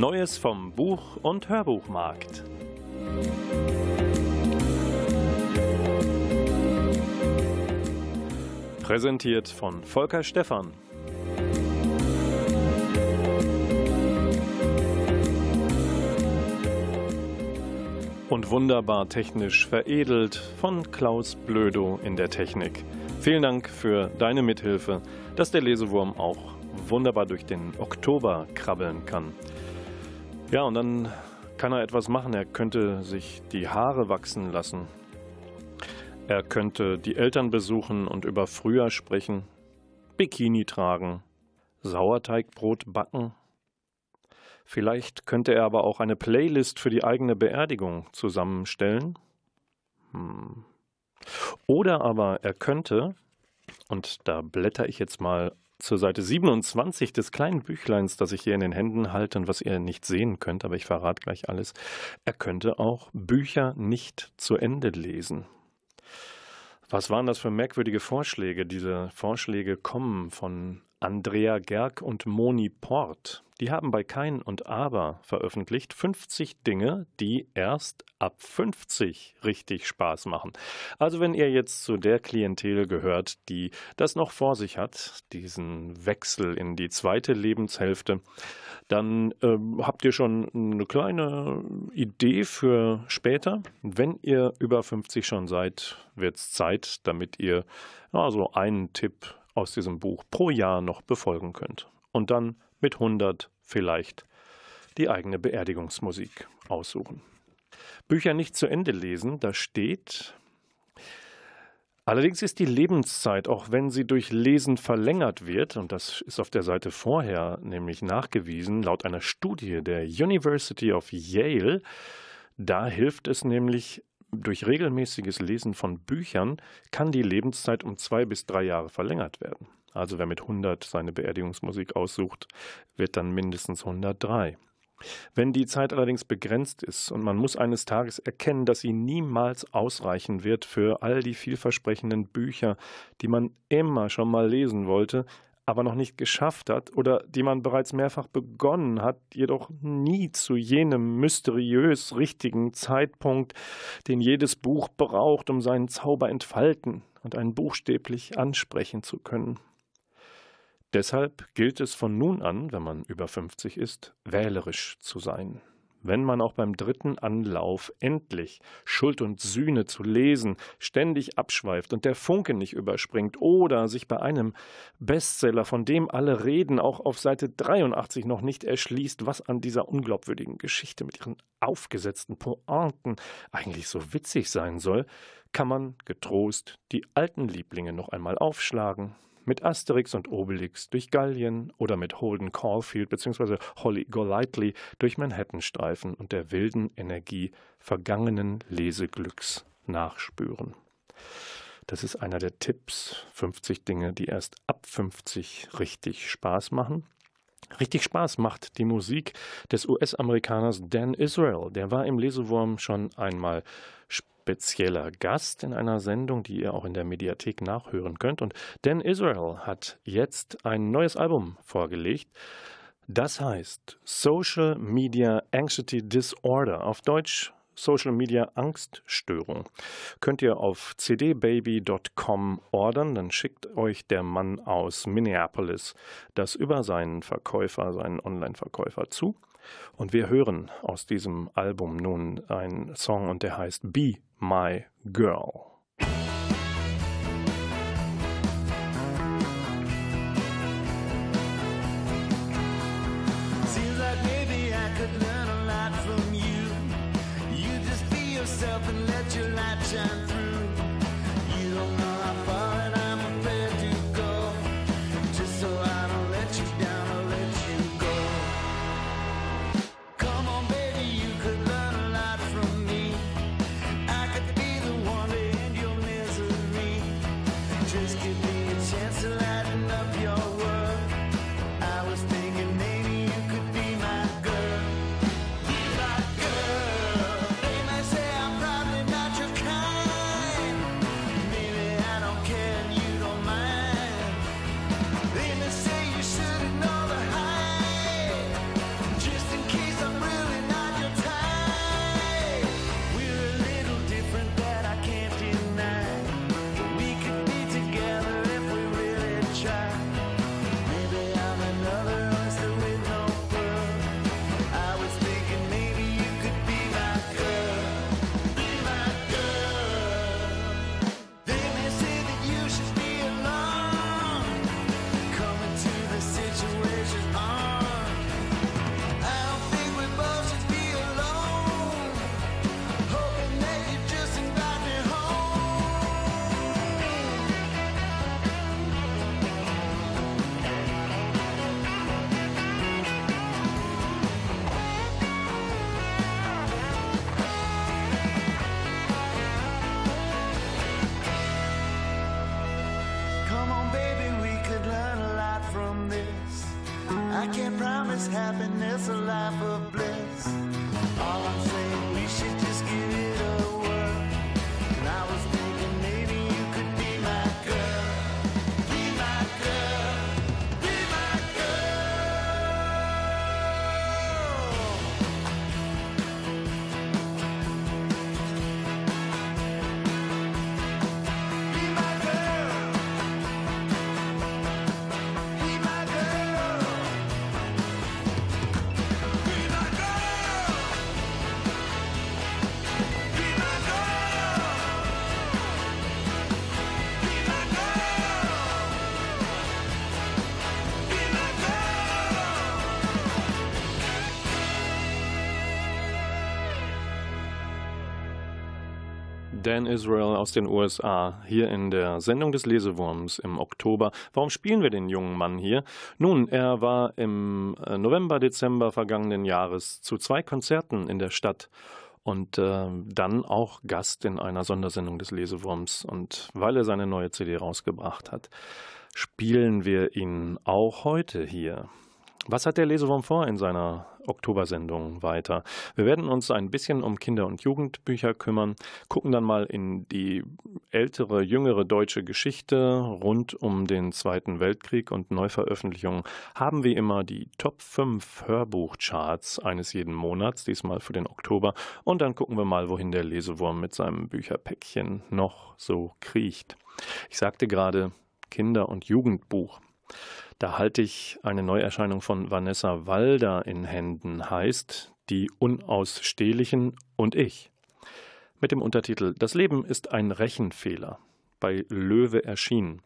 Neues vom Buch- und Hörbuchmarkt. Präsentiert von Volker Stephan. Und wunderbar technisch veredelt von Klaus Blödo in der Technik. Vielen Dank für deine Mithilfe, dass der Lesewurm auch wunderbar durch den Oktober krabbeln kann. Ja, und dann kann er etwas machen. Er könnte sich die Haare wachsen lassen. Er könnte die Eltern besuchen und über Frühjahr sprechen, Bikini tragen, Sauerteigbrot backen. Vielleicht könnte er aber auch eine Playlist für die eigene Beerdigung zusammenstellen. Hm. Oder aber er könnte, und da blätter ich jetzt mal zur Seite 27 des kleinen Büchleins, das ich hier in den Händen halte und was ihr nicht sehen könnt, aber ich verrate gleich alles. Er könnte auch Bücher nicht zu Ende lesen. Was waren das für merkwürdige Vorschläge? Diese Vorschläge kommen von Andrea Gerg und Moni Port. Die haben bei Kein und Aber veröffentlicht 50 Dinge, die erst ab 50 richtig Spaß machen. Also wenn ihr jetzt zu der Klientel gehört, die das noch vor sich hat, diesen Wechsel in die zweite Lebenshälfte, dann äh, habt ihr schon eine kleine Idee für später. Wenn ihr über 50 schon seid, wird es Zeit, damit ihr also einen Tipp aus diesem Buch pro Jahr noch befolgen könnt. Und dann mit 100 vielleicht die eigene Beerdigungsmusik aussuchen. Bücher nicht zu Ende lesen, da steht, Allerdings ist die Lebenszeit, auch wenn sie durch Lesen verlängert wird, und das ist auf der Seite vorher nämlich nachgewiesen, laut einer Studie der University of Yale, da hilft es nämlich, durch regelmäßiges Lesen von Büchern kann die Lebenszeit um zwei bis drei Jahre verlängert werden. Also wer mit 100 seine Beerdigungsmusik aussucht, wird dann mindestens 103. Wenn die Zeit allerdings begrenzt ist und man muss eines Tages erkennen, dass sie niemals ausreichen wird für all die vielversprechenden Bücher, die man immer schon mal lesen wollte, aber noch nicht geschafft hat oder die man bereits mehrfach begonnen hat, jedoch nie zu jenem mysteriös richtigen Zeitpunkt, den jedes Buch braucht, um seinen Zauber entfalten und einen buchstäblich ansprechen zu können. Deshalb gilt es von nun an, wenn man über 50 ist, wählerisch zu sein. Wenn man auch beim dritten Anlauf endlich Schuld und Sühne zu lesen ständig abschweift und der Funke nicht überspringt oder sich bei einem Bestseller, von dem alle reden, auch auf Seite 83 noch nicht erschließt, was an dieser unglaubwürdigen Geschichte mit ihren aufgesetzten Pointen eigentlich so witzig sein soll, kann man getrost die alten Lieblinge noch einmal aufschlagen, mit Asterix und Obelix durch Gallien oder mit Holden Caulfield bzw. Holly Golightly durch Manhattan streifen und der wilden Energie vergangenen Leseglücks nachspüren. Das ist einer der Tipps, 50 Dinge, die erst ab 50 richtig Spaß machen. Richtig Spaß macht die Musik des US-Amerikaners Dan Israel. Der war im Lesewurm schon einmal spezieller Gast in einer Sendung, die ihr auch in der Mediathek nachhören könnt. Und Dan Israel hat jetzt ein neues Album vorgelegt. Das heißt Social Media Anxiety Disorder. Auf Deutsch Social Media Angststörung. Könnt ihr auf cdbaby.com ordern, dann schickt euch der Mann aus Minneapolis das über seinen Verkäufer, seinen Online-Verkäufer zu. Und wir hören aus diesem Album nun einen Song und der heißt Be My Girl. Just give me a chance to lighten up your world. Dan Israel aus den USA, hier in der Sendung des Lesewurms im Oktober. Warum spielen wir den jungen Mann hier? Nun, er war im äh, November, Dezember vergangenen Jahres zu zwei Konzerten in der Stadt und äh, dann auch Gast in einer Sondersendung des Lesewurms. Und weil er seine neue CD rausgebracht hat, spielen wir ihn auch heute hier. Was hat der Lesewurm vor in seiner Oktobersendung weiter? Wir werden uns ein bisschen um Kinder- und Jugendbücher kümmern, gucken dann mal in die ältere, jüngere deutsche Geschichte rund um den Zweiten Weltkrieg und Neuveröffentlichungen haben wie immer die Top 5 Hörbuchcharts eines jeden Monats, diesmal für den Oktober. Und dann gucken wir mal, wohin der Lesewurm mit seinem Bücherpäckchen noch so kriecht. Ich sagte gerade Kinder- und Jugendbuch. Da halte ich eine Neuerscheinung von Vanessa Walder in Händen, heißt Die Unausstehlichen und ich. Mit dem Untertitel Das Leben ist ein Rechenfehler. Bei Löwe erschienen.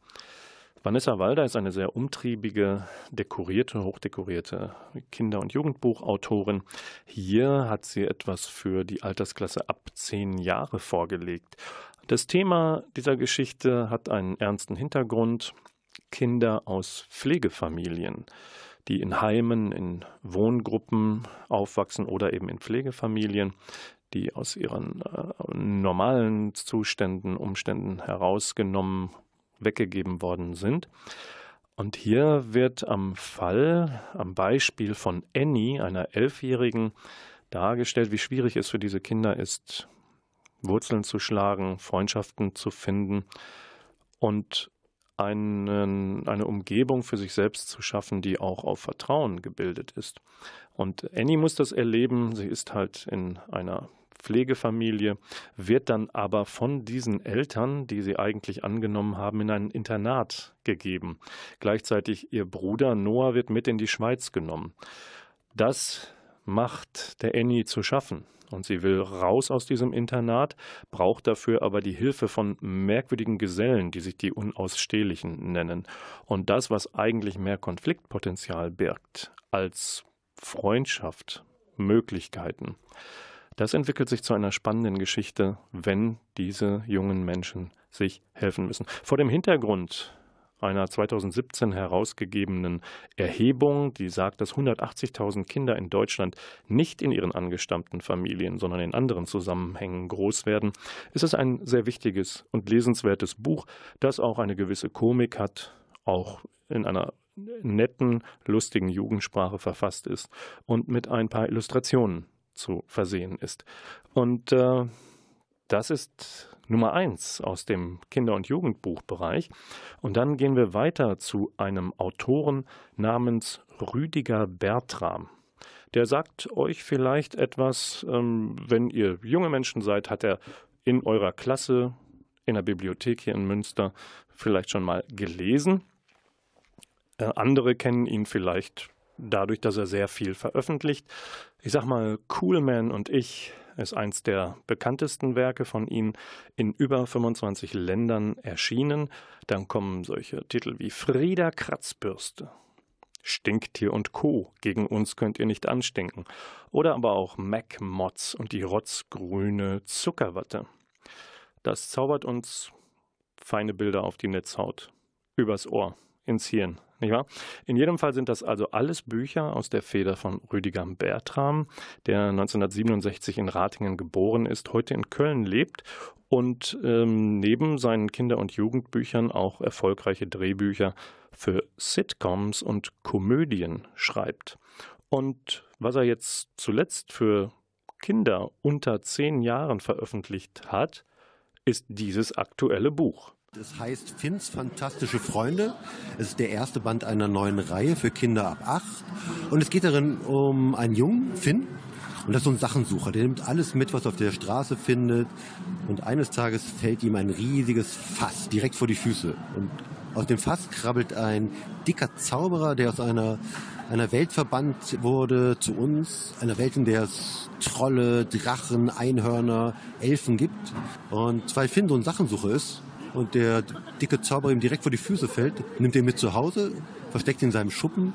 Vanessa Walder ist eine sehr umtriebige, dekorierte, hochdekorierte Kinder- und Jugendbuchautorin. Hier hat sie etwas für die Altersklasse ab zehn Jahre vorgelegt. Das Thema dieser Geschichte hat einen ernsten Hintergrund. Kinder aus Pflegefamilien, die in Heimen, in Wohngruppen aufwachsen oder eben in Pflegefamilien, die aus ihren äh, normalen Zuständen, Umständen herausgenommen, weggegeben worden sind. Und hier wird am Fall, am Beispiel von Annie, einer Elfjährigen, dargestellt, wie schwierig es für diese Kinder ist, Wurzeln zu schlagen, Freundschaften zu finden und einen, eine Umgebung für sich selbst zu schaffen, die auch auf Vertrauen gebildet ist. Und Annie muss das erleben. Sie ist halt in einer Pflegefamilie, wird dann aber von diesen Eltern, die sie eigentlich angenommen haben, in ein Internat gegeben. Gleichzeitig ihr Bruder Noah wird mit in die Schweiz genommen. Das macht der Annie zu schaffen. Und sie will raus aus diesem Internat, braucht dafür aber die Hilfe von merkwürdigen Gesellen, die sich die Unausstehlichen nennen. Und das, was eigentlich mehr Konfliktpotenzial birgt als Freundschaft, Möglichkeiten, das entwickelt sich zu einer spannenden Geschichte, wenn diese jungen Menschen sich helfen müssen. Vor dem Hintergrund einer 2017 herausgegebenen Erhebung, die sagt, dass 180.000 Kinder in Deutschland nicht in ihren angestammten Familien, sondern in anderen Zusammenhängen groß werden, ist es ein sehr wichtiges und lesenswertes Buch, das auch eine gewisse Komik hat, auch in einer netten, lustigen Jugendsprache verfasst ist und mit ein paar Illustrationen zu versehen ist. Und äh, das ist Nummer eins aus dem Kinder- und Jugendbuchbereich. Und dann gehen wir weiter zu einem Autoren namens Rüdiger Bertram. Der sagt euch vielleicht etwas, ähm, wenn ihr junge Menschen seid, hat er in eurer Klasse in der Bibliothek hier in Münster vielleicht schon mal gelesen. Äh, andere kennen ihn vielleicht dadurch, dass er sehr viel veröffentlicht. Ich sag mal, Coolman und ich ist eins der bekanntesten Werke von ihm, in über 25 Ländern erschienen. Dann kommen solche Titel wie Frieda Kratzbürste, Stinktier und Co. Gegen uns könnt ihr nicht anstinken. Oder aber auch Mac Mods und die rotzgrüne Zuckerwatte. Das zaubert uns feine Bilder auf die Netzhaut, übers Ohr, ins Hirn, nicht wahr? In jedem Fall sind das also alles Bücher aus der Feder von Rüdiger Bertram, der 1967 in Ratingen geboren ist, heute in Köln lebt und ähm, neben seinen Kinder- und Jugendbüchern auch erfolgreiche Drehbücher für Sitcoms und Komödien schreibt. Und was er jetzt zuletzt für Kinder unter zehn Jahren veröffentlicht hat, ist dieses aktuelle Buch. Es heißt Finns fantastische Freunde. Es ist der erste Band einer neuen Reihe für Kinder ab acht. Und es geht darin um einen Jungen, Finn. Und das ist so ein Sachensucher. Der nimmt alles mit, was er auf der Straße findet. Und eines Tages fällt ihm ein riesiges Fass direkt vor die Füße. Und aus dem Fass krabbelt ein dicker Zauberer, der aus einer, einer Welt verbannt wurde zu uns. Einer Welt, in der es Trolle, Drachen, Einhörner, Elfen gibt. Und weil Finn so ein Sachensucher ist, und der dicke Zauberer ihm direkt vor die Füße fällt, nimmt ihn mit zu Hause, versteckt ihn in seinem Schuppen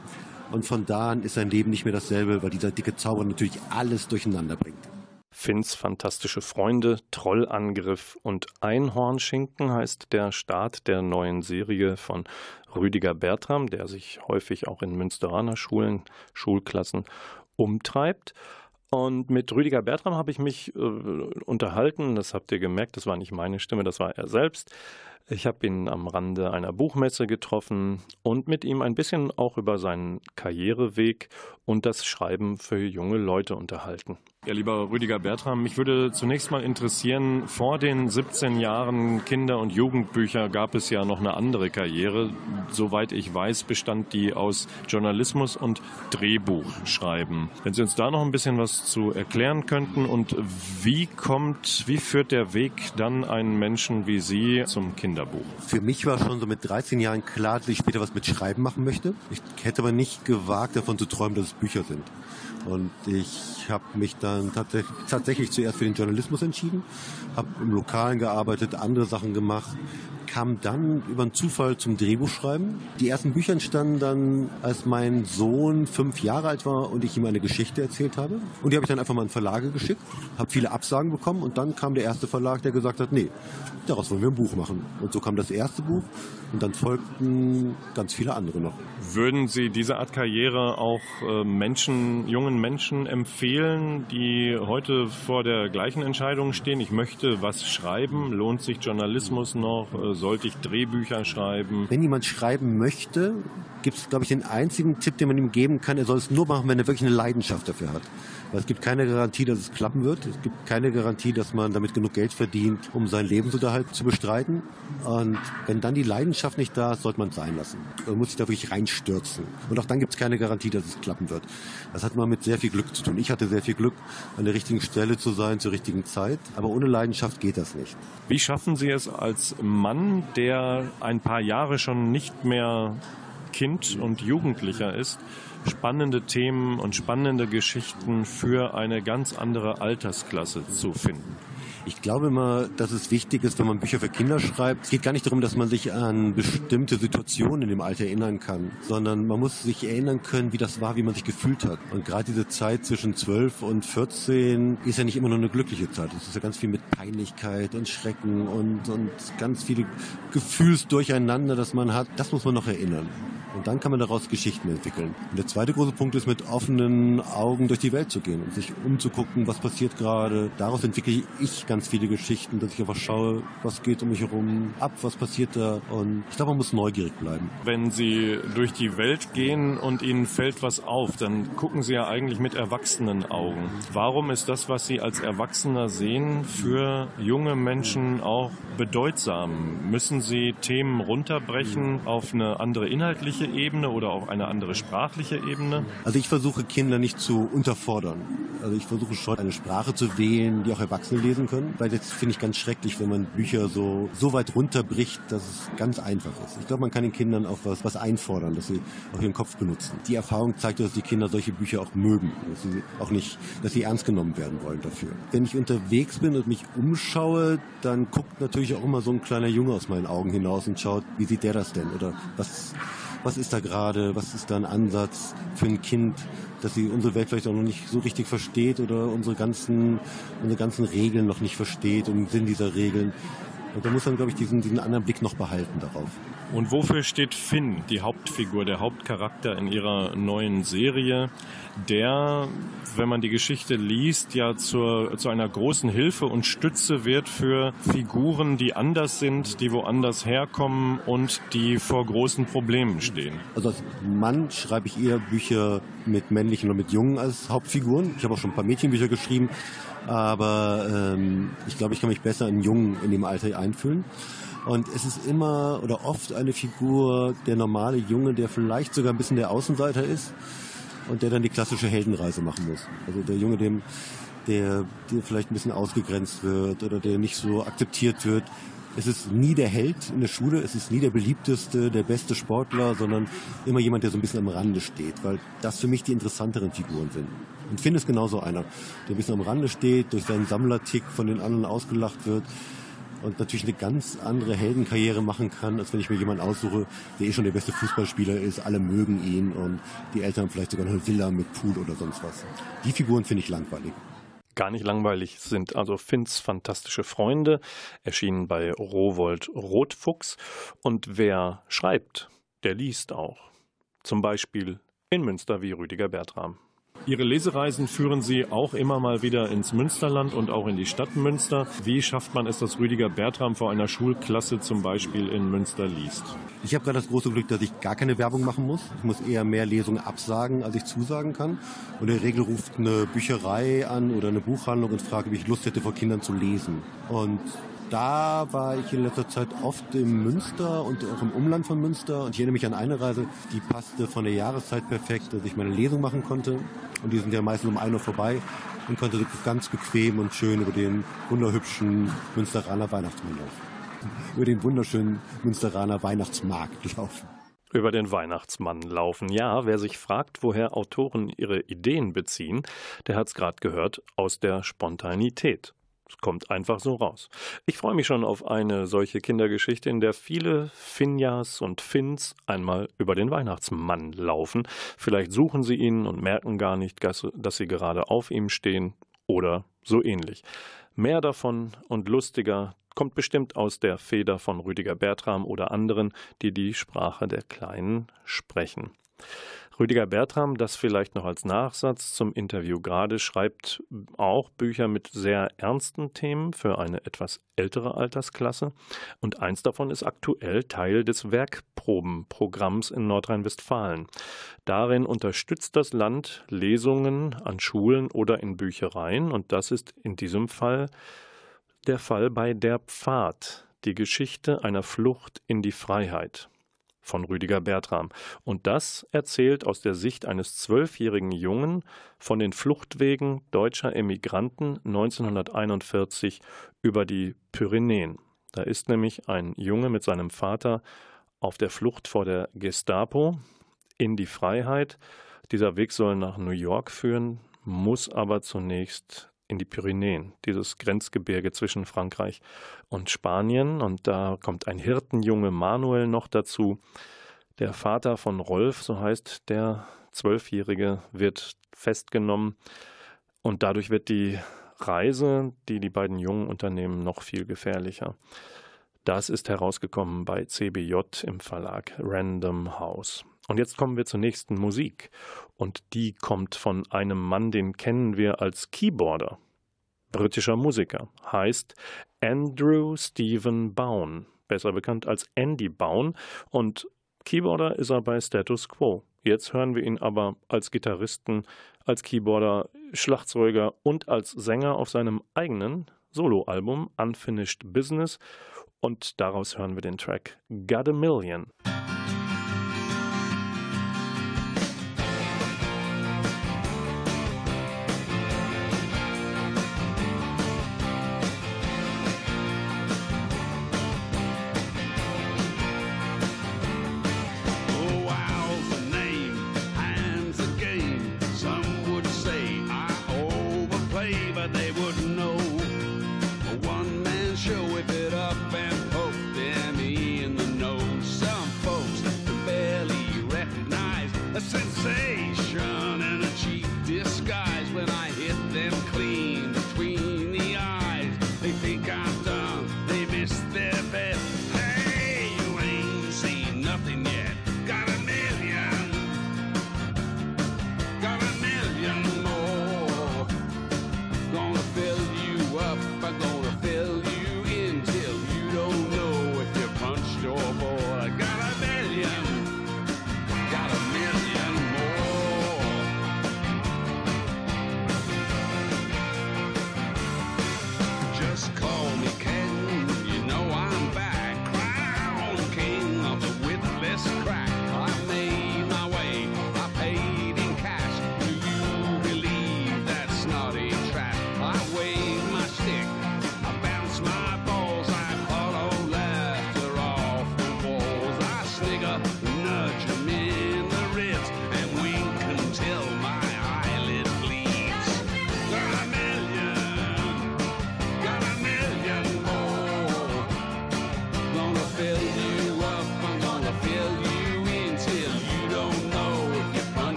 und von da an ist sein Leben nicht mehr dasselbe, weil dieser dicke Zauberer natürlich alles durcheinander bringt. Finns fantastische Freunde, Trollangriff und Einhornschinken heißt der Start der neuen Serie von Rüdiger Bertram, der sich häufig auch in Münsteraner Schulen, Schulklassen umtreibt. Und mit Rüdiger Bertram habe ich mich äh, unterhalten. Das habt ihr gemerkt, das war nicht meine Stimme, das war er selbst. Ich habe ihn am Rande einer Buchmesse getroffen und mit ihm ein bisschen auch über seinen Karriereweg und das Schreiben für junge Leute unterhalten. Ja, lieber Rüdiger Bertram, mich würde zunächst mal interessieren, vor den 17 Jahren Kinder- und Jugendbücher gab es ja noch eine andere Karriere. Soweit ich weiß, bestand die aus Journalismus und Drehbuchschreiben. Wenn Sie uns da noch ein bisschen was zu erklären könnten und wie kommt, wie führt der Weg dann einen Menschen wie Sie zum Kinderbuch? Für mich war schon so mit 13 Jahren klar, dass ich später was mit Schreiben machen möchte. Ich hätte aber nicht gewagt, davon zu träumen, dass es Bücher sind. Und ich habe mich dann tatsächlich, tatsächlich zuerst für den Journalismus entschieden, habe im Lokalen gearbeitet, andere Sachen gemacht, kam dann über einen Zufall zum Drehbuchschreiben. Die ersten Bücher entstanden dann, als mein Sohn fünf Jahre alt war und ich ihm eine Geschichte erzählt habe. Und die habe ich dann einfach mal in Verlage geschickt, habe viele Absagen bekommen und dann kam der erste Verlag, der gesagt hat, nee, daraus wollen wir ein Buch machen. Und so kam das erste Buch und dann folgten ganz viele andere noch. Würden Sie diese Art Karriere auch äh, Menschen, jungen Menschen empfehlen, die heute vor der gleichen Entscheidung stehen? Ich möchte was schreiben. Lohnt sich Journalismus noch? Sollte ich Drehbücher schreiben? Wenn jemand schreiben möchte, gibt es, glaube ich, den einzigen Tipp, den man ihm geben kann. Er soll es nur machen, wenn er wirklich eine Leidenschaft dafür hat. Weil es gibt keine Garantie, dass es klappen wird. Es gibt keine Garantie, dass man damit genug Geld verdient, um seinen Lebensunterhalt zu bestreiten. Und wenn dann die Leidenschaft nicht da ist, sollte man es sein lassen. Man muss sich da wirklich reinstürzen. Und auch dann gibt es keine Garantie, dass es klappen wird. Das hat mal mit sehr viel Glück zu tun. Ich hatte sehr viel Glück, an der richtigen Stelle zu sein, zur richtigen Zeit. Aber ohne Leidenschaft geht das nicht. Wie schaffen Sie es als Mann, der ein paar Jahre schon nicht mehr Kind und Jugendlicher ist, spannende Themen und spannende Geschichten für eine ganz andere Altersklasse zu finden? Ich glaube immer, dass es wichtig ist, wenn man Bücher für Kinder schreibt. Es geht gar nicht darum, dass man sich an bestimmte Situationen in dem Alter erinnern kann, sondern man muss sich erinnern können, wie das war, wie man sich gefühlt hat. Und gerade diese Zeit zwischen 12 und 14 ist ja nicht immer nur eine glückliche Zeit. Es ist ja ganz viel mit Peinlichkeit und Schrecken und, und ganz viele Gefühlsdurcheinander, das man hat. Das muss man noch erinnern. Und dann kann man daraus Geschichten entwickeln. Und der zweite große Punkt ist, mit offenen Augen durch die Welt zu gehen und sich umzugucken, was passiert gerade. Daraus entwickle ich ganz viele Geschichten, dass ich einfach schaue, was geht um mich herum ab, was passiert da. Und ich glaube, man muss neugierig bleiben. Wenn Sie durch die Welt gehen und Ihnen fällt was auf, dann gucken Sie ja eigentlich mit erwachsenen Augen. Warum ist das, was Sie als Erwachsener sehen, für junge Menschen auch bedeutsam? Müssen Sie Themen runterbrechen auf eine andere inhaltliche Ebene oder auf eine andere sprachliche Ebene? Also ich versuche Kinder nicht zu unterfordern. Also ich versuche schon eine Sprache zu wählen, die auch Erwachsene lesen können, weil das finde ich ganz schrecklich, wenn man Bücher so, so weit runterbricht, dass es ganz einfach ist. Ich glaube, man kann den Kindern auch was, was einfordern, dass sie auch ihren Kopf benutzen. Die Erfahrung zeigt, dass die Kinder solche Bücher auch mögen, dass sie auch nicht, dass sie ernst genommen werden wollen dafür. Wenn ich unterwegs bin und mich umschaue, dann guckt natürlich auch immer so ein kleiner Junge aus meinen Augen hinaus und schaut, wie sieht der das denn? Oder was, was ist da gerade, was ist da ein Ansatz für ein Kind, dass sie unsere Welt vielleicht auch noch nicht so richtig versteht oder unsere ganzen, unsere ganzen Regeln noch nicht versteht und den Sinn dieser Regeln. Und da muss man, glaube ich, diesen, diesen anderen Blick noch behalten darauf. Und wofür steht Finn, die Hauptfigur, der Hauptcharakter in ihrer neuen Serie, der, wenn man die Geschichte liest, ja zur, zu einer großen Hilfe und Stütze wird für Figuren, die anders sind, die woanders herkommen und die vor großen Problemen stehen? Also als Mann schreibe ich eher Bücher mit männlichen und mit Jungen als Hauptfiguren. Ich habe auch schon ein paar Mädchenbücher geschrieben, aber ähm, ich glaube, ich kann mich besser in Jungen in dem Alter einfühlen. Und es ist immer oder oft eine Figur, der normale Junge, der vielleicht sogar ein bisschen der Außenseiter ist und der dann die klassische Heldenreise machen muss. Also der Junge, dem, der, der vielleicht ein bisschen ausgegrenzt wird oder der nicht so akzeptiert wird. Es ist nie der Held in der Schule, es ist nie der beliebteste, der beste Sportler, sondern immer jemand, der so ein bisschen am Rande steht, weil das für mich die interessanteren Figuren sind. Und Finn ist genauso einer, der ein bisschen am Rande steht, durch seinen Sammlertick von den anderen ausgelacht wird und natürlich eine ganz andere Heldenkarriere machen kann, als wenn ich mir jemanden aussuche, der eh schon der beste Fußballspieler ist, alle mögen ihn und die Eltern vielleicht sogar eine Villa mit Pool oder sonst was. Die Figuren finde ich langweilig. Gar nicht langweilig sind also Finns fantastische Freunde, erschienen bei Rowold Rotfuchs. Und wer schreibt, der liest auch. Zum Beispiel in Münster wie Rüdiger Bertram. Ihre Lesereisen führen Sie auch immer mal wieder ins Münsterland und auch in die Stadt Münster. Wie schafft man es, dass Rüdiger Bertram vor einer Schulklasse zum Beispiel in Münster liest? Ich habe gerade das große Glück, dass ich gar keine Werbung machen muss. Ich muss eher mehr Lesungen absagen, als ich zusagen kann. Und in der Regel ruft eine Bücherei an oder eine Buchhandlung und fragt, ob ich Lust hätte, vor Kindern zu lesen. Und da war ich in letzter Zeit oft im Münster und auch im Umland von Münster. Und ich erinnere mich an eine Reise, die passte von der Jahreszeit perfekt, dass ich meine Lesung machen konnte. Und die sind ja meistens um 1 Uhr vorbei und konnte ganz bequem und schön über den wunderhübschen Münsteraner Weihnachtsmann laufen. Über den wunderschönen Münsteraner Weihnachtsmarkt laufen. Über den Weihnachtsmann laufen. Ja, wer sich fragt, woher Autoren ihre Ideen beziehen, der hat es gerade gehört, aus der Spontanität. Es kommt einfach so raus. Ich freue mich schon auf eine solche Kindergeschichte, in der viele Finjas und Finns einmal über den Weihnachtsmann laufen. Vielleicht suchen sie ihn und merken gar nicht, dass sie gerade auf ihm stehen oder so ähnlich. Mehr davon und lustiger kommt bestimmt aus der Feder von Rüdiger Bertram oder anderen, die die Sprache der Kleinen sprechen. Rüdiger Bertram, das vielleicht noch als Nachsatz zum Interview gerade, schreibt auch Bücher mit sehr ernsten Themen für eine etwas ältere Altersklasse. Und eins davon ist aktuell Teil des Werkprobenprogramms in Nordrhein-Westfalen. Darin unterstützt das Land Lesungen an Schulen oder in Büchereien. Und das ist in diesem Fall der Fall bei Der Pfad, die Geschichte einer Flucht in die Freiheit von Rüdiger Bertram. Und das erzählt aus der Sicht eines zwölfjährigen Jungen von den Fluchtwegen deutscher Emigranten 1941 über die Pyrenäen. Da ist nämlich ein Junge mit seinem Vater auf der Flucht vor der Gestapo in die Freiheit. Dieser Weg soll nach New York führen, muss aber zunächst in die Pyrenäen, dieses Grenzgebirge zwischen Frankreich und Spanien. Und da kommt ein Hirtenjunge Manuel noch dazu. Der Vater von Rolf, so heißt der Zwölfjährige, wird festgenommen. Und dadurch wird die Reise, die die beiden Jungen unternehmen, noch viel gefährlicher. Das ist herausgekommen bei CBJ im Verlag Random House. Und jetzt kommen wir zur nächsten Musik. Und die kommt von einem Mann, den kennen wir als Keyboarder. Britischer Musiker. Heißt Andrew Stephen Bown. Besser bekannt als Andy Bown. Und Keyboarder ist er bei Status Quo. Jetzt hören wir ihn aber als Gitarristen, als Keyboarder, Schlagzeuger und als Sänger auf seinem eigenen Soloalbum Unfinished Business. Und daraus hören wir den Track Got a Million.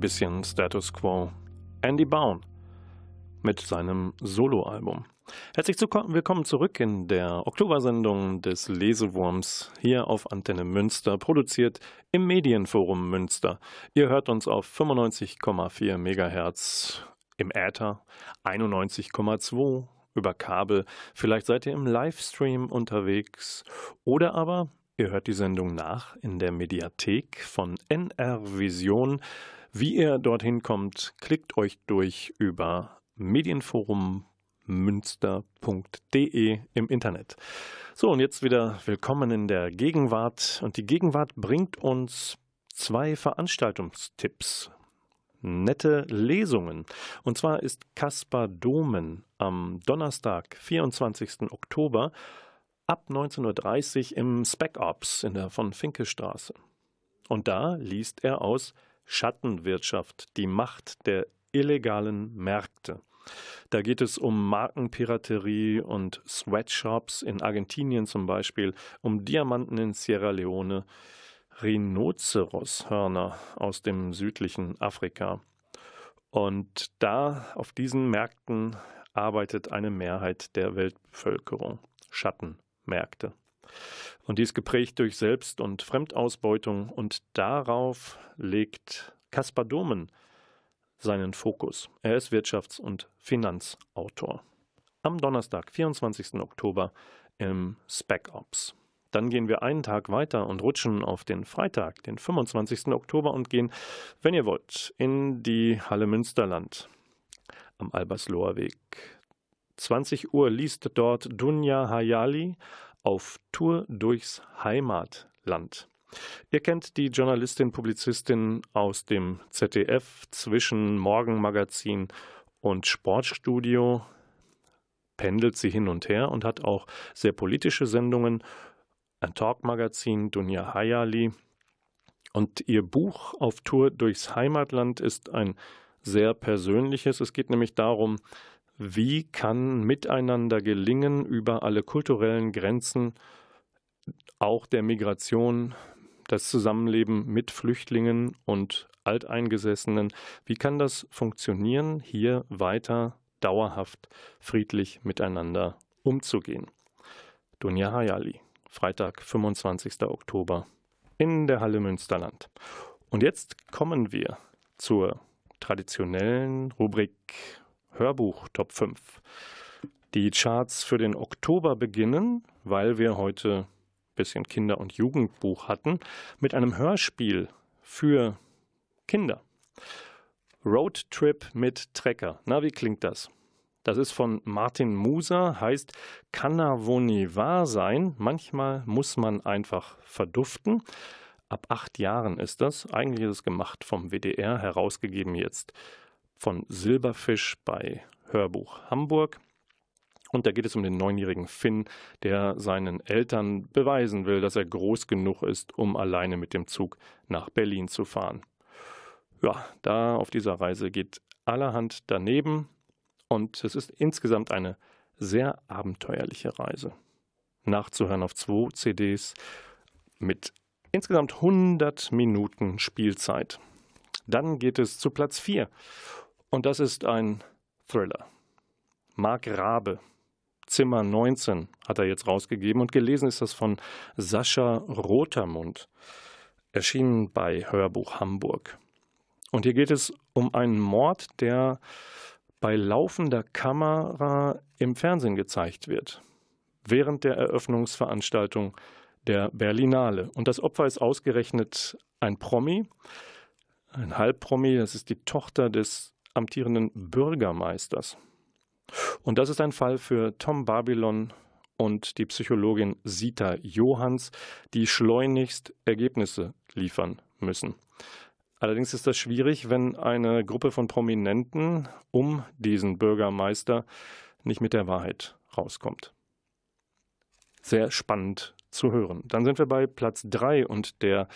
Bisschen Status Quo. Andy Baum mit seinem Soloalbum. Herzlich willkommen zurück in der Oktobersendung des Lesewurms hier auf Antenne Münster, produziert im Medienforum Münster. Ihr hört uns auf 95,4 Megahertz im Äther, 91,2 über Kabel. Vielleicht seid ihr im Livestream unterwegs oder aber ihr hört die Sendung nach in der Mediathek von NR Vision. Wie ihr dorthin kommt, klickt euch durch über medienforummünster.de im Internet. So, und jetzt wieder willkommen in der Gegenwart. Und die Gegenwart bringt uns zwei Veranstaltungstipps. Nette Lesungen. Und zwar ist Caspar Domen am Donnerstag, 24. Oktober ab 19.30 Uhr im Spec Ops in der von Finke Straße. Und da liest er aus Schattenwirtschaft, die Macht der illegalen Märkte. Da geht es um Markenpiraterie und Sweatshops in Argentinien zum Beispiel, um Diamanten in Sierra Leone, Rhinoceroshörner aus dem südlichen Afrika. Und da auf diesen Märkten arbeitet eine Mehrheit der Weltbevölkerung. Schattenmärkte. Und die ist geprägt durch Selbst- und Fremdausbeutung und darauf legt Caspar Domen seinen Fokus. Er ist Wirtschafts- und Finanzautor. Am Donnerstag, 24. Oktober im Spec Ops. Dann gehen wir einen Tag weiter und rutschen auf den Freitag, den 25. Oktober und gehen, wenn ihr wollt, in die Halle Münsterland am Albersloher Weg. 20 Uhr liest dort Dunja Hayali auf Tour durchs Heimatland. Ihr kennt die Journalistin, Publizistin aus dem ZDF zwischen Morgenmagazin und Sportstudio. Pendelt sie hin und her und hat auch sehr politische Sendungen. Ein Talkmagazin, Dunja Hayali. Und ihr Buch auf Tour durchs Heimatland ist ein sehr persönliches. Es geht nämlich darum, wie kann Miteinander gelingen über alle kulturellen Grenzen, auch der Migration, das Zusammenleben mit Flüchtlingen und Alteingesessenen. Wie kann das funktionieren, hier weiter dauerhaft friedlich miteinander umzugehen? Dunja Hayali, Freitag, 25. Oktober in der Halle Münsterland. Und jetzt kommen wir zur traditionellen Rubrik Hörbuch Top 5. Die Charts für den Oktober beginnen, weil wir heute bisschen Kinder- und Jugendbuch hatten, mit einem Hörspiel für Kinder. Roadtrip mit Trecker. Na, wie klingt das? Das ist von Martin Muser, heißt Kann wahr sein? Manchmal muss man einfach verduften. Ab acht Jahren ist das. Eigentlich ist es gemacht vom WDR, herausgegeben jetzt von Silberfisch bei Hörbuch Hamburg. Und da geht es um den neunjährigen Finn, der seinen Eltern beweisen will, dass er groß genug ist, um alleine mit dem Zug nach Berlin zu fahren. Ja, da auf dieser Reise geht allerhand daneben und es ist insgesamt eine sehr abenteuerliche Reise. Nachzuhören auf zwei CDs mit insgesamt 100 Minuten Spielzeit. Dann geht es zu Platz 4 und das ist ein Thriller. Mark Rabe, Zimmer 19 hat er jetzt rausgegeben und gelesen ist das von Sascha Rotermund, erschienen bei Hörbuch Hamburg. Und hier geht es um einen Mord, der bei laufender Kamera im Fernsehen gezeigt wird, während der Eröffnungsveranstaltung der Berlinale. Und das Opfer ist ausgerechnet ein Promi, ein Halbpromi, das ist die Tochter des amtierenden Bürgermeisters. Und das ist ein Fall für Tom Babylon und die Psychologin Sita Johanns, die schleunigst Ergebnisse liefern müssen. Allerdings ist das schwierig, wenn eine Gruppe von Prominenten um diesen Bürgermeister nicht mit der Wahrheit rauskommt. Sehr spannend zu hören. Dann sind wir bei Platz 3 und der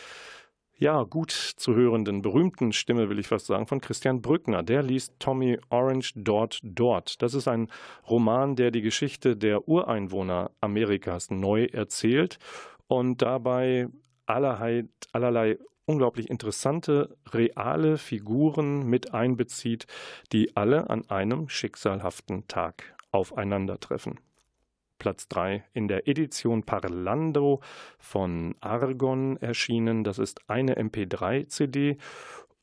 ja, gut zu hörenden, berühmten Stimme, will ich fast sagen, von Christian Brückner. Der liest Tommy Orange Dort Dort. Das ist ein Roman, der die Geschichte der Ureinwohner Amerikas neu erzählt und dabei allerlei, allerlei unglaublich interessante, reale Figuren mit einbezieht, die alle an einem schicksalhaften Tag aufeinandertreffen. Platz 3 in der Edition Parlando von Argon erschienen. Das ist eine MP3-CD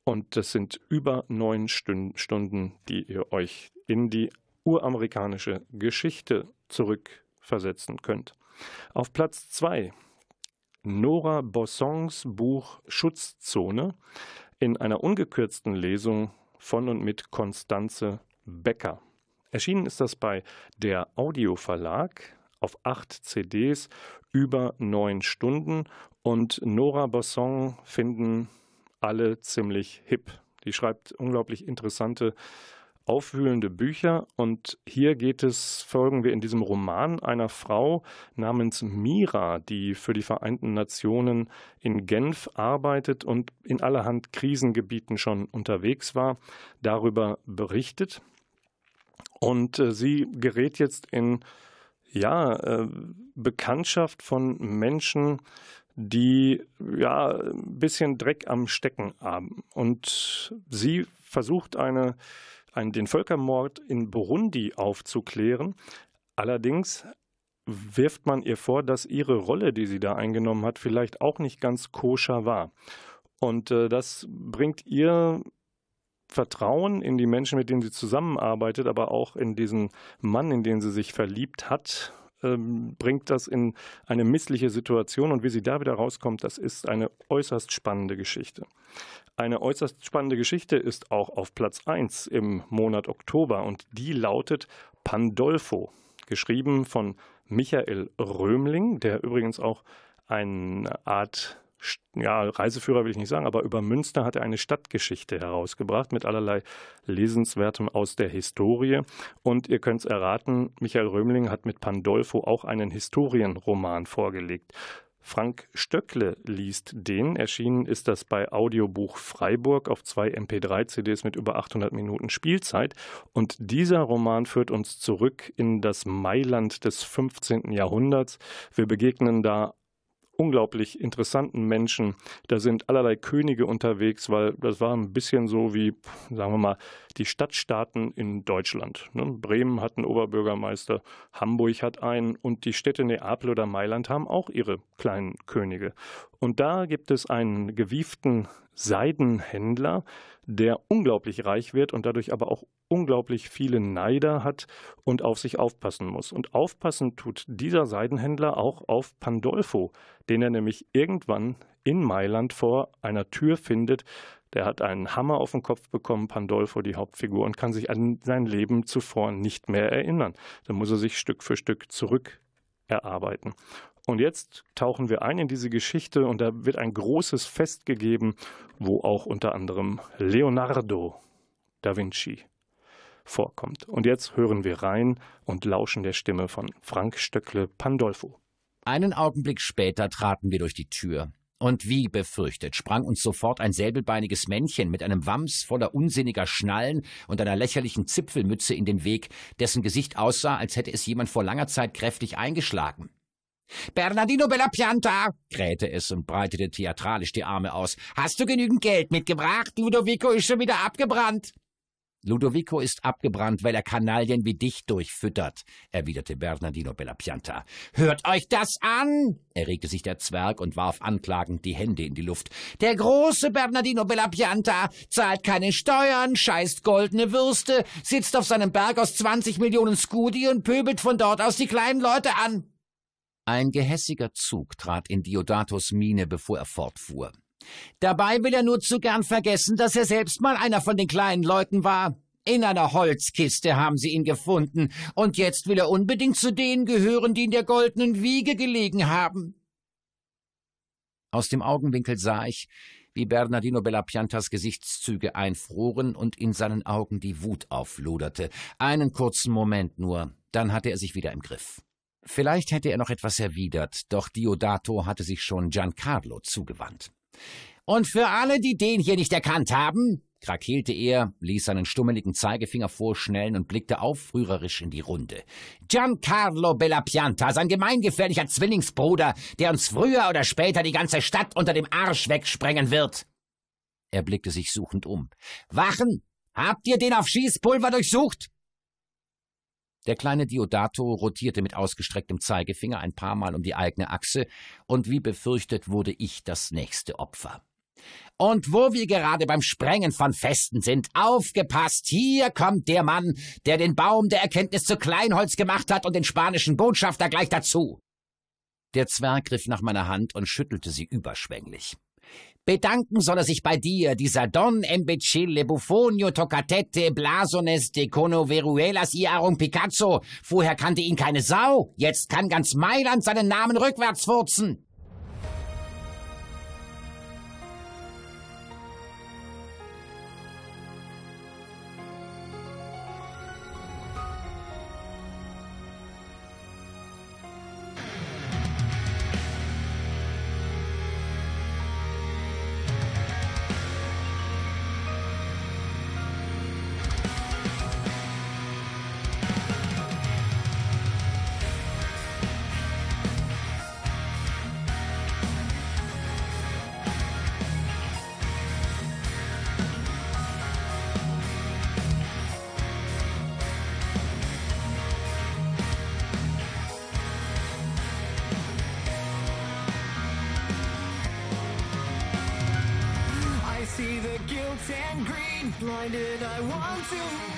und das sind über neun Stunden, die ihr euch in die uramerikanische Geschichte zurückversetzen könnt. Auf Platz 2 Nora Bossons Buch Schutzzone in einer ungekürzten Lesung von und mit Konstanze Becker. Erschienen ist das bei der Audio Verlag auf acht CDs über neun Stunden und Nora Bosson finden alle ziemlich hip. Die schreibt unglaublich interessante, aufwühlende Bücher und hier geht es, folgen wir in diesem Roman einer Frau namens Mira, die für die Vereinten Nationen in Genf arbeitet und in allerhand Krisengebieten schon unterwegs war, darüber berichtet und äh, sie gerät jetzt in ja, äh, Bekanntschaft von Menschen, die ja ein bisschen Dreck am Stecken haben. Und sie versucht eine, einen, den Völkermord in Burundi aufzuklären. Allerdings wirft man ihr vor, dass ihre Rolle, die sie da eingenommen hat, vielleicht auch nicht ganz koscher war. Und äh, das bringt ihr Vertrauen in die Menschen, mit denen sie zusammenarbeitet, aber auch in diesen Mann, in den sie sich verliebt hat, ähm, bringt das in eine missliche Situation. Und wie sie da wieder rauskommt, das ist eine äußerst spannende Geschichte. Eine äußerst spannende Geschichte ist auch auf Platz 1 im Monat Oktober und die lautet Pandolfo, geschrieben von Michael Römling, der übrigens auch eine Art ja, Reiseführer will ich nicht sagen, aber über Münster hat er eine Stadtgeschichte herausgebracht mit allerlei Lesenswertem aus der Historie. Und ihr könnt es erraten, Michael Römling hat mit Pandolfo auch einen Historienroman vorgelegt. Frank Stöckle liest den. Erschienen ist das bei Audiobuch Freiburg auf zwei MP3-CDs mit über 800 Minuten Spielzeit. Und dieser Roman führt uns zurück in das Mailand des 15. Jahrhunderts. Wir begegnen da unglaublich interessanten Menschen. Da sind allerlei Könige unterwegs, weil das war ein bisschen so wie, sagen wir mal, die Stadtstaaten in Deutschland. Ne? Bremen hat einen Oberbürgermeister, Hamburg hat einen und die Städte Neapel oder Mailand haben auch ihre kleinen Könige. Und da gibt es einen gewieften Seidenhändler, der unglaublich reich wird und dadurch aber auch unglaublich viele Neider hat und auf sich aufpassen muss. Und aufpassen tut dieser Seidenhändler auch auf Pandolfo, den er nämlich irgendwann in Mailand vor einer Tür findet. Der hat einen Hammer auf den Kopf bekommen, Pandolfo, die Hauptfigur, und kann sich an sein Leben zuvor nicht mehr erinnern. Da muss er sich Stück für Stück zurück erarbeiten. Und jetzt tauchen wir ein in diese Geschichte und da wird ein großes Fest gegeben, wo auch unter anderem Leonardo da Vinci vorkommt. Und jetzt hören wir rein und lauschen der Stimme von Frank Stöckle Pandolfo. Einen Augenblick später traten wir durch die Tür. Und wie befürchtet, sprang uns sofort ein säbelbeiniges Männchen mit einem Wams voller unsinniger Schnallen und einer lächerlichen Zipfelmütze in den Weg, dessen Gesicht aussah, als hätte es jemand vor langer Zeit kräftig eingeschlagen. Bernardino Bella Pianta, krähte es und breitete theatralisch die Arme aus. Hast du genügend Geld mitgebracht? Ludovico ist schon wieder abgebrannt. Ludovico ist abgebrannt, weil er Kanaillen wie dich durchfüttert, erwiderte Bernardino Bella Pianta. Hört euch das an! erregte sich der Zwerg und warf anklagend die Hände in die Luft. Der große Bernardino Bella Pianta zahlt keine Steuern, scheißt goldene Würste, sitzt auf seinem Berg aus zwanzig Millionen Scudi und pöbelt von dort aus die kleinen Leute an. Ein gehässiger Zug trat in Diodatos Miene, bevor er fortfuhr. Dabei will er nur zu gern vergessen, dass er selbst mal einer von den kleinen Leuten war. In einer Holzkiste haben sie ihn gefunden, und jetzt will er unbedingt zu denen gehören, die in der goldenen Wiege gelegen haben. Aus dem Augenwinkel sah ich, wie Bernardino Bellapiantas Gesichtszüge einfroren und in seinen Augen die Wut aufloderte. Einen kurzen Moment nur, dann hatte er sich wieder im Griff. Vielleicht hätte er noch etwas erwidert, doch Diodato hatte sich schon Giancarlo zugewandt. Und für alle, die den hier nicht erkannt haben, krakeelte er, ließ seinen stummeligen Zeigefinger vorschnellen und blickte aufrührerisch in die Runde. Giancarlo Bellapianta, sein gemeingefährlicher Zwillingsbruder, der uns früher oder später die ganze Stadt unter dem Arsch wegsprengen wird. Er blickte sich suchend um. Wachen! Habt ihr den auf Schießpulver durchsucht? Der kleine Diodato rotierte mit ausgestrecktem Zeigefinger ein paar Mal um die eigene Achse, und wie befürchtet wurde ich das nächste Opfer. Und wo wir gerade beim Sprengen von Festen sind, aufgepasst, hier kommt der Mann, der den Baum der Erkenntnis zu Kleinholz gemacht hat und den spanischen Botschafter gleich dazu. Der Zwerg griff nach meiner Hand und schüttelte sie überschwänglich. Bedanken soll er sich bei dir, dieser Don Imbecille Buffonio Toccatette Blasones de Cono Veruelas Iarum Picasso. Vorher kannte ihn keine Sau, jetzt kann ganz Mailand seinen Namen rückwärts furzen. Blinded. I want to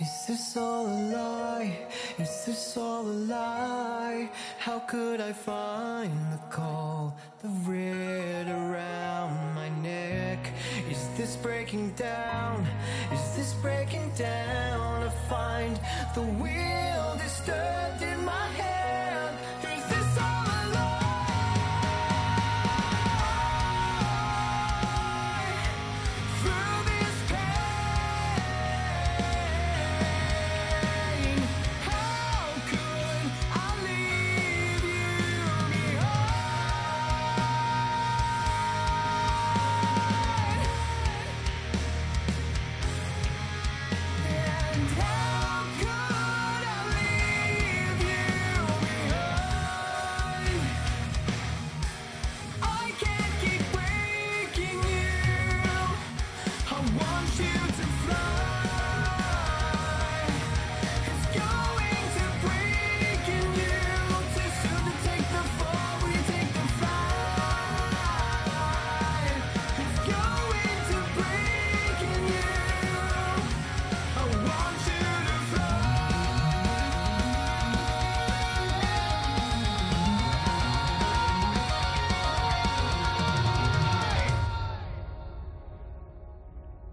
Is this all a lie? Is this all a lie? How could I find the call, the red around my neck? Is this breaking down? Is this breaking down? To find the wheel disturbed in my hand.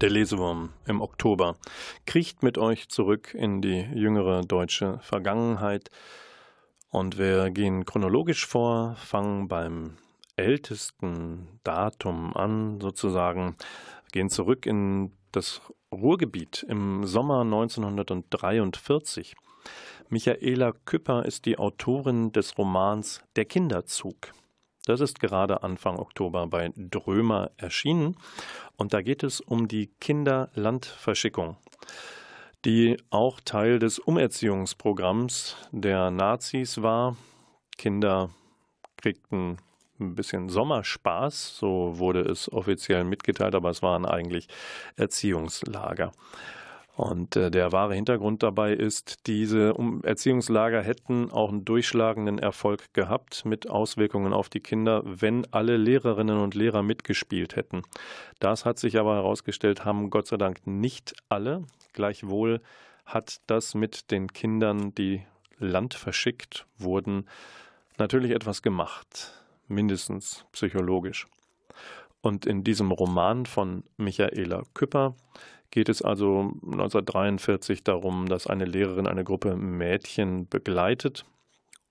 Der Lesewurm im Oktober kriecht mit euch zurück in die jüngere deutsche Vergangenheit. Und wir gehen chronologisch vor, fangen beim ältesten Datum an, sozusagen, gehen zurück in das Ruhrgebiet im Sommer 1943. Michaela Küpper ist die Autorin des Romans Der Kinderzug. Das ist gerade Anfang Oktober bei Drömer erschienen und da geht es um die Kinderlandverschickung, die auch Teil des Umerziehungsprogramms der Nazis war. Kinder kriegten ein bisschen Sommerspaß, so wurde es offiziell mitgeteilt, aber es waren eigentlich Erziehungslager. Und äh, der wahre Hintergrund dabei ist, diese um Erziehungslager hätten auch einen durchschlagenden Erfolg gehabt mit Auswirkungen auf die Kinder, wenn alle Lehrerinnen und Lehrer mitgespielt hätten. Das hat sich aber herausgestellt, haben Gott sei Dank nicht alle. Gleichwohl hat das mit den Kindern, die Land verschickt wurden, natürlich etwas gemacht, mindestens psychologisch. Und in diesem Roman von Michaela Küpper geht es also 1943 darum, dass eine Lehrerin eine Gruppe Mädchen begleitet,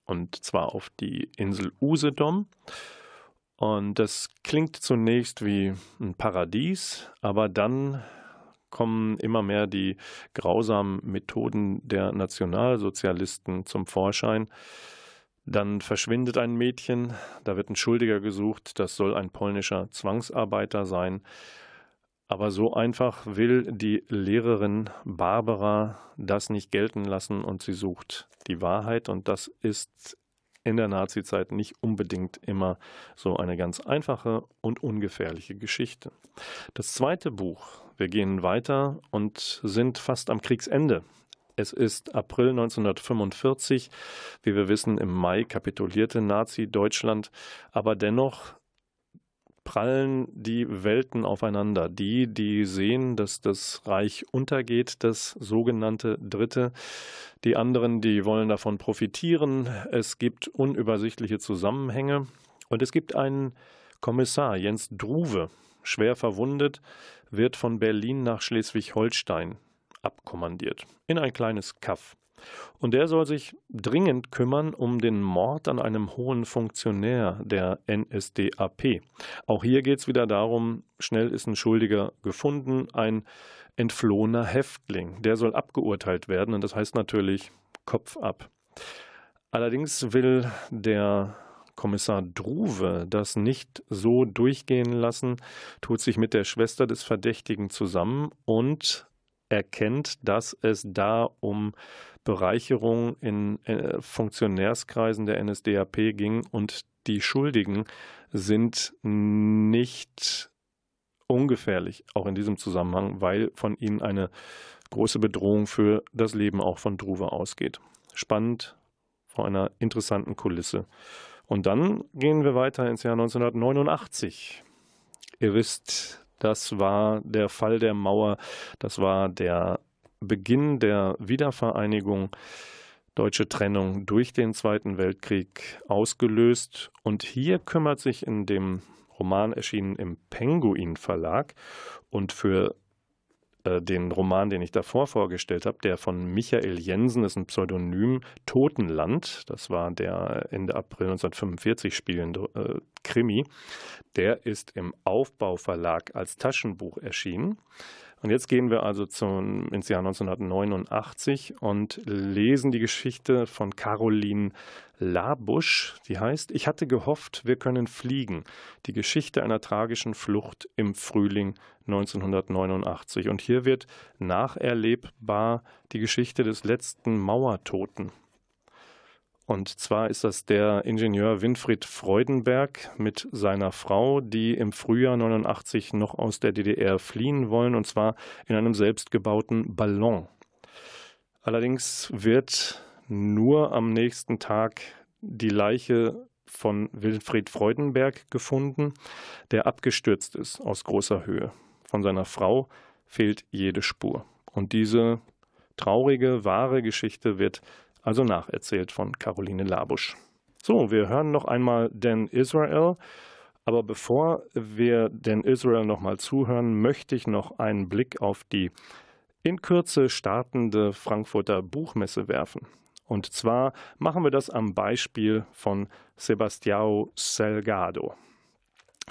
und zwar auf die Insel Usedom. Und das klingt zunächst wie ein Paradies, aber dann kommen immer mehr die grausamen Methoden der Nationalsozialisten zum Vorschein. Dann verschwindet ein Mädchen, da wird ein Schuldiger gesucht, das soll ein polnischer Zwangsarbeiter sein. Aber so einfach will die Lehrerin Barbara das nicht gelten lassen und sie sucht die Wahrheit und das ist in der Nazizeit nicht unbedingt immer so eine ganz einfache und ungefährliche Geschichte. Das zweite Buch, wir gehen weiter und sind fast am Kriegsende. Es ist April 1945. Wie wir wissen, im Mai kapitulierte Nazi-Deutschland, aber dennoch prallen die Welten aufeinander. Die, die sehen, dass das Reich untergeht, das sogenannte Dritte. Die anderen, die wollen davon profitieren. Es gibt unübersichtliche Zusammenhänge. Und es gibt einen Kommissar, Jens Druwe, schwer verwundet, wird von Berlin nach Schleswig-Holstein abkommandiert, in ein kleines Kaff. Und der soll sich dringend kümmern um den Mord an einem hohen Funktionär der NSDAP. Auch hier geht es wieder darum, schnell ist ein Schuldiger gefunden, ein entflohener Häftling. Der soll abgeurteilt werden und das heißt natürlich Kopf ab. Allerdings will der Kommissar Druwe das nicht so durchgehen lassen, tut sich mit der Schwester des Verdächtigen zusammen und erkennt, dass es da um Bereicherung in äh, Funktionärskreisen der NSDAP ging und die Schuldigen sind nicht ungefährlich, auch in diesem Zusammenhang, weil von ihnen eine große Bedrohung für das Leben auch von Druwe ausgeht. Spannend vor einer interessanten Kulisse. Und dann gehen wir weiter ins Jahr 1989. Ihr wisst, das war der Fall der Mauer, das war der Beginn der Wiedervereinigung, deutsche Trennung durch den Zweiten Weltkrieg ausgelöst. Und hier kümmert sich in dem Roman erschienen im Penguin Verlag. Und für äh, den Roman, den ich davor vorgestellt habe, der von Michael Jensen ist ein Pseudonym Totenland, das war der Ende April 1945 spielende äh, Krimi, der ist im Aufbauverlag als Taschenbuch erschienen. Und jetzt gehen wir also zum, ins Jahr 1989 und lesen die Geschichte von Caroline Labusch, die heißt Ich hatte gehofft, wir können fliegen. Die Geschichte einer tragischen Flucht im Frühling 1989. Und hier wird nacherlebbar die Geschichte des letzten Mauertoten. Und zwar ist das der Ingenieur Winfried Freudenberg mit seiner Frau, die im Frühjahr 89 noch aus der DDR fliehen wollen, und zwar in einem selbstgebauten Ballon. Allerdings wird nur am nächsten Tag die Leiche von Wilfried Freudenberg gefunden, der abgestürzt ist aus großer Höhe. Von seiner Frau fehlt jede Spur. Und diese traurige, wahre Geschichte wird also nacherzählt von Caroline Labusch. So, wir hören noch einmal Dan Israel. Aber bevor wir Dan Israel nochmal zuhören, möchte ich noch einen Blick auf die in Kürze startende Frankfurter Buchmesse werfen. Und zwar machen wir das am Beispiel von Sebastião Salgado.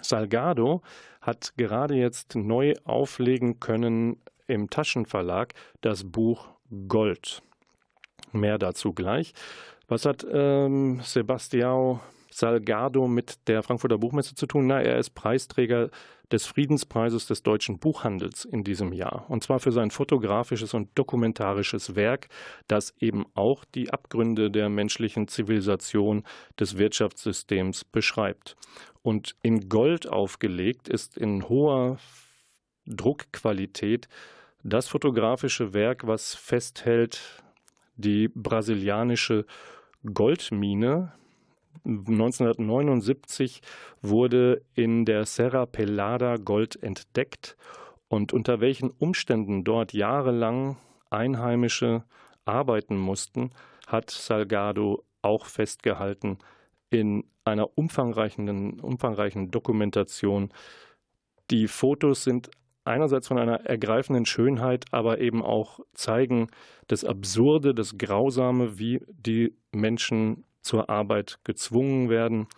Salgado hat gerade jetzt neu auflegen können im Taschenverlag das Buch Gold. Mehr dazu gleich. Was hat ähm, Sebastião Salgado mit der Frankfurter Buchmesse zu tun? Na, er ist Preisträger des Friedenspreises des deutschen Buchhandels in diesem Jahr. Und zwar für sein fotografisches und dokumentarisches Werk, das eben auch die Abgründe der menschlichen Zivilisation des Wirtschaftssystems beschreibt. Und in Gold aufgelegt ist in hoher Druckqualität das fotografische Werk, was festhält die brasilianische Goldmine 1979 wurde in der Serra Pelada Gold entdeckt und unter welchen Umständen dort jahrelang Einheimische arbeiten mussten, hat Salgado auch festgehalten in einer umfangreichen, umfangreichen Dokumentation. Die Fotos sind einerseits von einer ergreifenden Schönheit, aber eben auch zeigen das Absurde, das Grausame, wie die Menschen zur Arbeit gezwungen werden,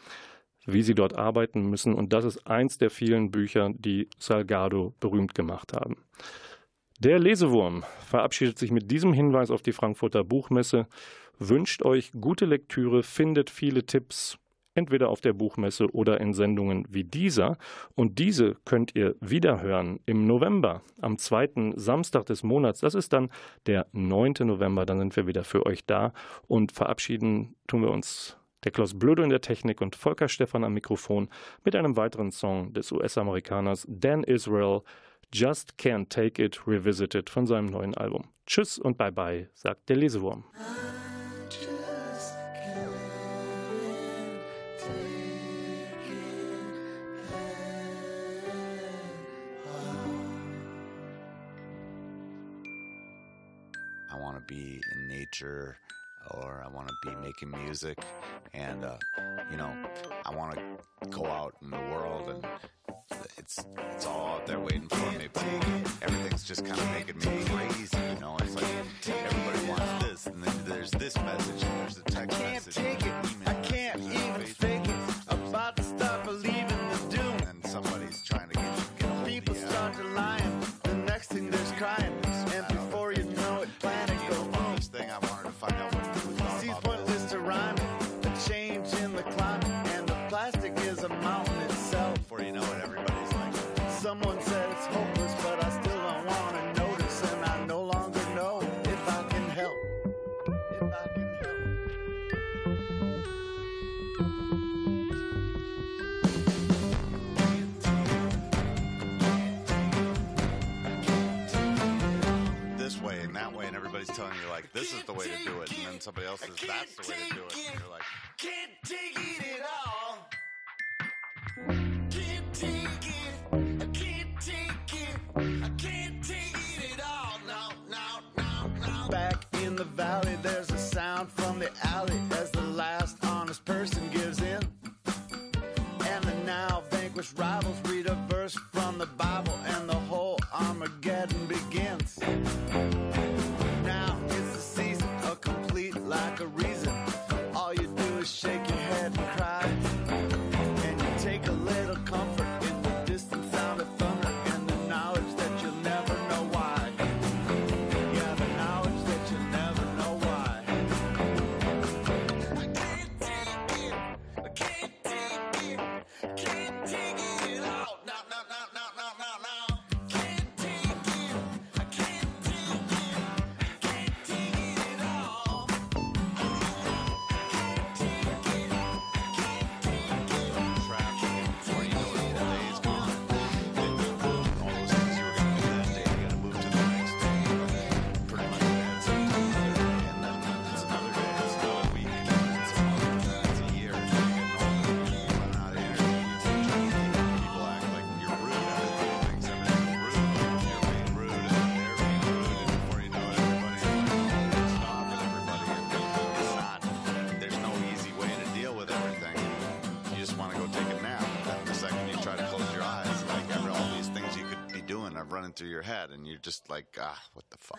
wie sie dort arbeiten müssen. Und das ist eins der vielen Bücher, die Salgado berühmt gemacht haben. Der Lesewurm verabschiedet sich mit diesem Hinweis auf die Frankfurter Buchmesse, wünscht euch gute Lektüre, findet viele Tipps, entweder auf der Buchmesse oder in Sendungen wie dieser. Und diese könnt ihr wiederhören im November, am zweiten Samstag des Monats. Das ist dann der 9. November. Dann sind wir wieder für euch da und verabschieden tun wir uns der Klaus Blödo in der Technik und Volker Stephan am Mikrofon mit einem weiteren Song des US-Amerikaners Dan Israel, Just Can't Take It Revisited von seinem neuen Album. Tschüss und bye bye, sagt der Lesewurm. I want to be in nature or I want to be making music and uh, you know I want to go out in the world and it's it's all out there waiting for me but everything's just kind of making me crazy you know? It's like everybody wants this and then there's this message and there's a text message and an email I can't even everybody's telling you like this is the way to do it, and then somebody else says that's the way to do it, and you're like, Can't take your head, and you're just like, ah, what the fuck.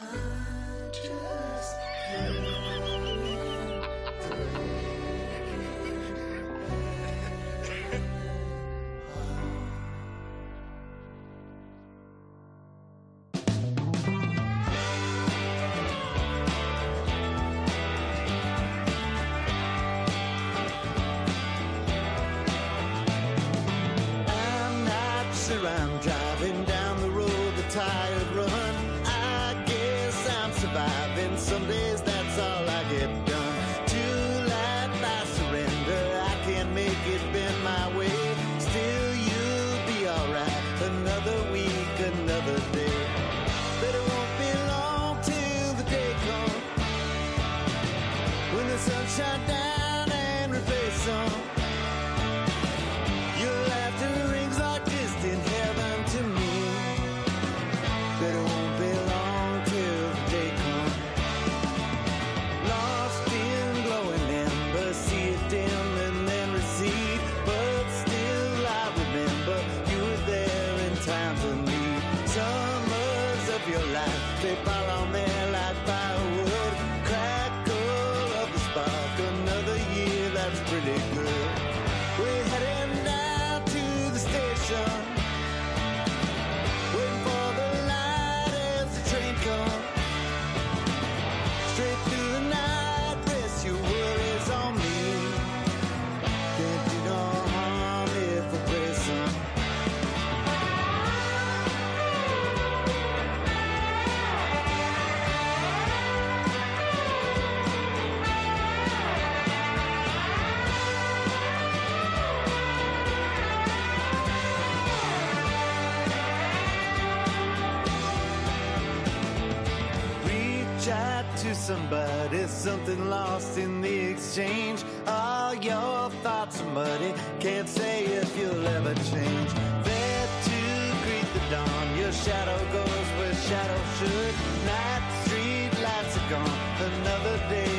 something lost in the exchange. All your thoughts are muddy, can't say if you'll ever change. There to greet the dawn, your shadow goes where shadow should. Night street lights are gone, another day.